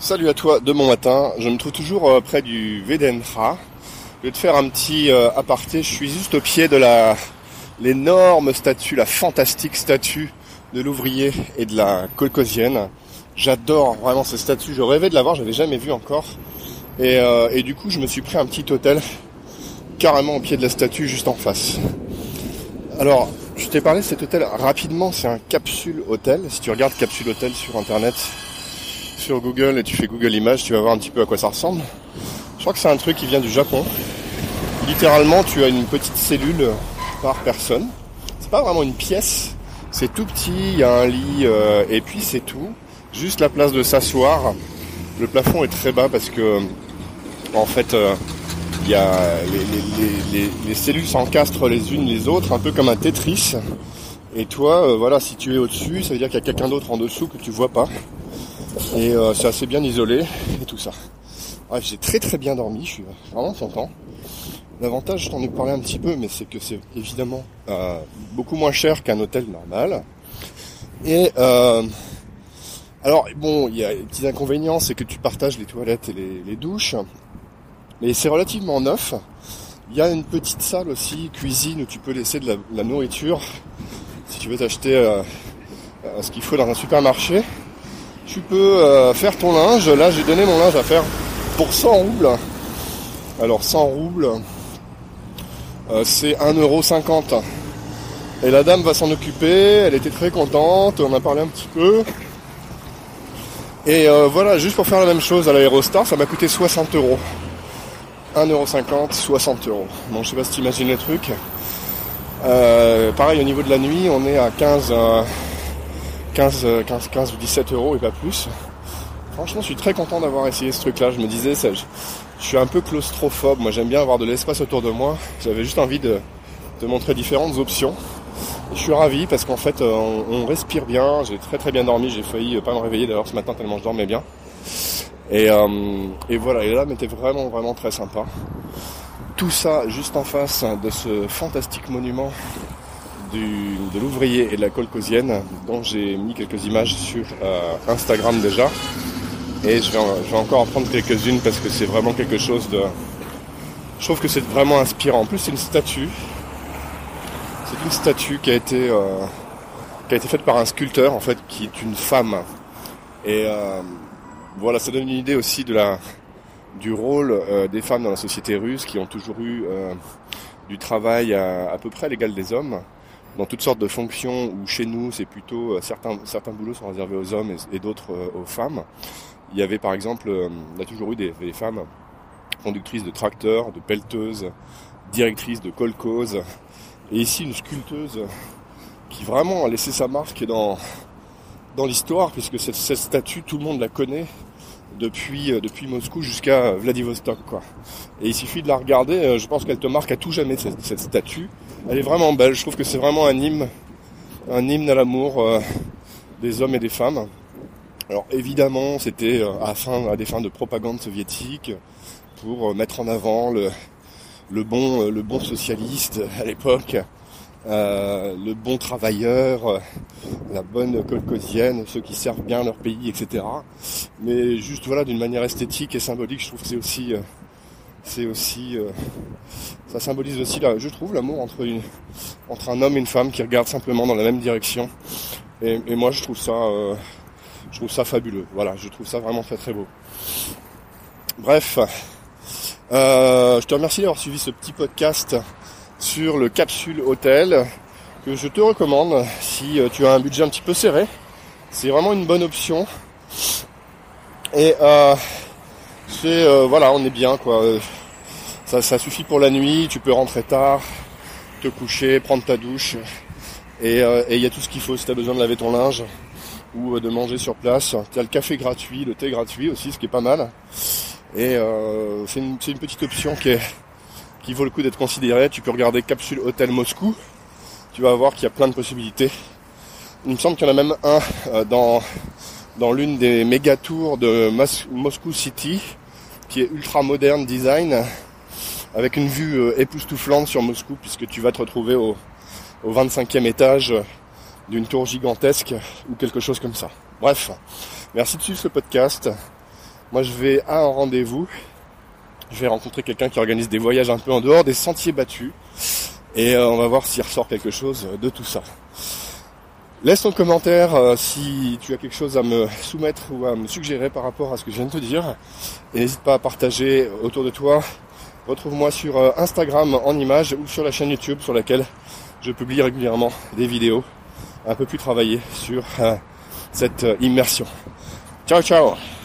Salut à toi de bon matin, je me trouve toujours euh, près du Vedenra. Je vais te faire un petit euh, aparté, je suis juste au pied de la l'énorme statue, la fantastique statue de l'ouvrier et de la colcosienne. J'adore vraiment cette statue, je rêvais de la voir, je l'avais jamais vue encore. Et, euh, et du coup je me suis pris un petit hôtel carrément au pied de la statue juste en face. Alors, je t'ai parlé de cet hôtel rapidement, c'est un capsule hôtel. Si tu regardes capsule hôtel sur internet, sur Google et tu fais Google Images, tu vas voir un petit peu à quoi ça ressemble. Je crois que c'est un truc qui vient du Japon. Littéralement, tu as une petite cellule par personne. C'est pas vraiment une pièce, c'est tout petit, il y a un lit euh, et puis c'est tout. Juste la place de s'asseoir. Le plafond est très bas parce que en fait euh, y a les cellules s'encastrent les unes les autres, un peu comme un Tetris. Et toi, euh, voilà, si tu es au-dessus, ça veut dire qu'il y a quelqu'un d'autre en dessous que tu vois pas. Et euh, c'est assez bien isolé et tout ça. Bref, j'ai très très bien dormi, je suis vraiment content. L'avantage, je t'en ai parlé un petit peu, mais c'est que c'est évidemment euh, beaucoup moins cher qu'un hôtel normal. Et euh, alors bon, il y a des petits inconvénients, c'est que tu partages les toilettes et les, douches, mais c'est relativement neuf. Il y a une petite salle aussi, cuisine, où tu peux laisser de la, la nourriture si tu veux t'acheter euh, ce qu'il faut dans un supermarché tu peux euh, faire ton linge. Là, j'ai donné mon linge à faire pour 100 roubles. Alors 100 roubles, euh, c'est 1,50€. Et la dame va s'en occuper, elle était très contente, on a parlé un petit peu. Et euh, voilà, juste pour faire la même chose à l'aérostar, ça m'a coûté 60 euros. 1,50€, 60 euros. Bon, je sais pas si tu imagines le truc. pareil, au niveau de la nuit, on est à 15, 15, 15, 15 ou 17 euros et pas plus. Franchement, je suis très content d'avoir essayé ce truc-là. Je me disais, je, suis un peu claustrophobe. Moi, j'aime bien avoir de l'espace autour de moi. J'avais juste envie de, montrer différentes options. je suis ravi parce qu'en fait, euh, on, respire bien. J'ai très très bien dormi. J'ai failli euh, pas me réveiller d'ailleurs ce matin tellement je dormais bien. Et, euh, et voilà. Et là, était vraiment vraiment très sympa. Tout ça juste en face de ce fantastique monument de l'ouvrier et de la colcosienne, dont j'ai mis quelques images sur euh, Instagram déjà. Et je vais, encore en prendre quelques-unes parce que c'est vraiment quelque chose de... Je trouve que c'est vraiment inspirant. En plus, c'est une statue. C'est une statue qui a été euh, qui a été faite par un sculpteur en fait, qui est une femme. Et euh, voilà, ça donne une idée aussi de la du rôle des femmes dans la société russe qui ont toujours eu du travail à, à peu près l'égal des hommes dans toutes sortes de fonctions où chez nous c'est plutôt euh, certains certains boulots sont réservés aux hommes et, d'autres euh, aux femmes. Il y avait par exemple, euh, on a toujours eu des, femmes conductrices de tracteurs, de pelleteuses, directrices de colcos, et ici une sculpteuse qui vraiment a laissé sa marque dans dans l'histoire puisque cette statue tout le monde la connaît depuis, depuis Moscou jusqu'à Vladivostok. Quoi. Et il suffit de la regarder, je pense qu'elle te marque à tout jamais cette, cette statue. Elle est vraiment belle. Je trouve que c'est vraiment un hymne, un hymne à l'amour euh, des hommes et des femmes. Alors évidemment, c'était euh, à, fin, à des fins de propagande soviétique pour euh, mettre en avant le, le bon, le bon socialiste à l'époque, le bon travailleur, la bonne colcosienne, ceux qui servent bien leur pays, etc. Mais juste voilà, d'une manière esthétique et symbolique, je trouve que c'est aussi c'est aussi euh, ça symbolise aussi là je trouve l'amour entre une, entre un homme et une femme qui regardent simplement dans la même direction. Et, moi je trouve ça euh, je trouve ça fabuleux. Voilà je trouve ça vraiment très très beau. Bref euh, je te remercie d'avoir suivi ce petit podcast sur le capsule hôtel que je te recommande si tu as un budget un petit peu serré c'est vraiment une bonne option et c'est euh, voilà, on est bien quoi. Ça, ça suffit pour la nuit, tu peux rentrer tard, te coucher, prendre ta douche. Et euh, il y a tout ce qu'il faut si tu as besoin de laver ton linge ou euh, de manger sur place. Tu as le café gratuit, le thé gratuit aussi, ce qui est pas mal. Et c'est une, une, petite option qui, est, vaut le coup d'être considérée. Tu peux regarder Capsule Hôtel Moscou. Tu vas voir qu'il y a plein de possibilités. Il me semble qu'il y en a même un dans dans l'une des méga tours de Moscou City, qui est ultra moderne design, avec une vue euh, époustouflante sur Moscou, puisque tu vas te retrouver au, au 25e étage d'une tour gigantesque ou quelque chose comme ça. Bref, merci de suivre ce podcast Moi, je vais à un rendez-vous. Je vais rencontrer quelqu'un qui organise des voyages un peu en dehors des sentiers battus. Et euh, on va voir s'il ressort quelque chose de tout ça. Laisse ton commentaire euh, si tu as quelque chose à me soumettre ou à me suggérer par rapport à ce que je viens de te dire. Et n'hésite pas à partager autour de toi. Retrouve-moi sur euh, Instagram en images ou sur la chaîne YouTube sur laquelle je publie régulièrement des vidéos un peu plus travaillées sur cette immersion. Ciao ciao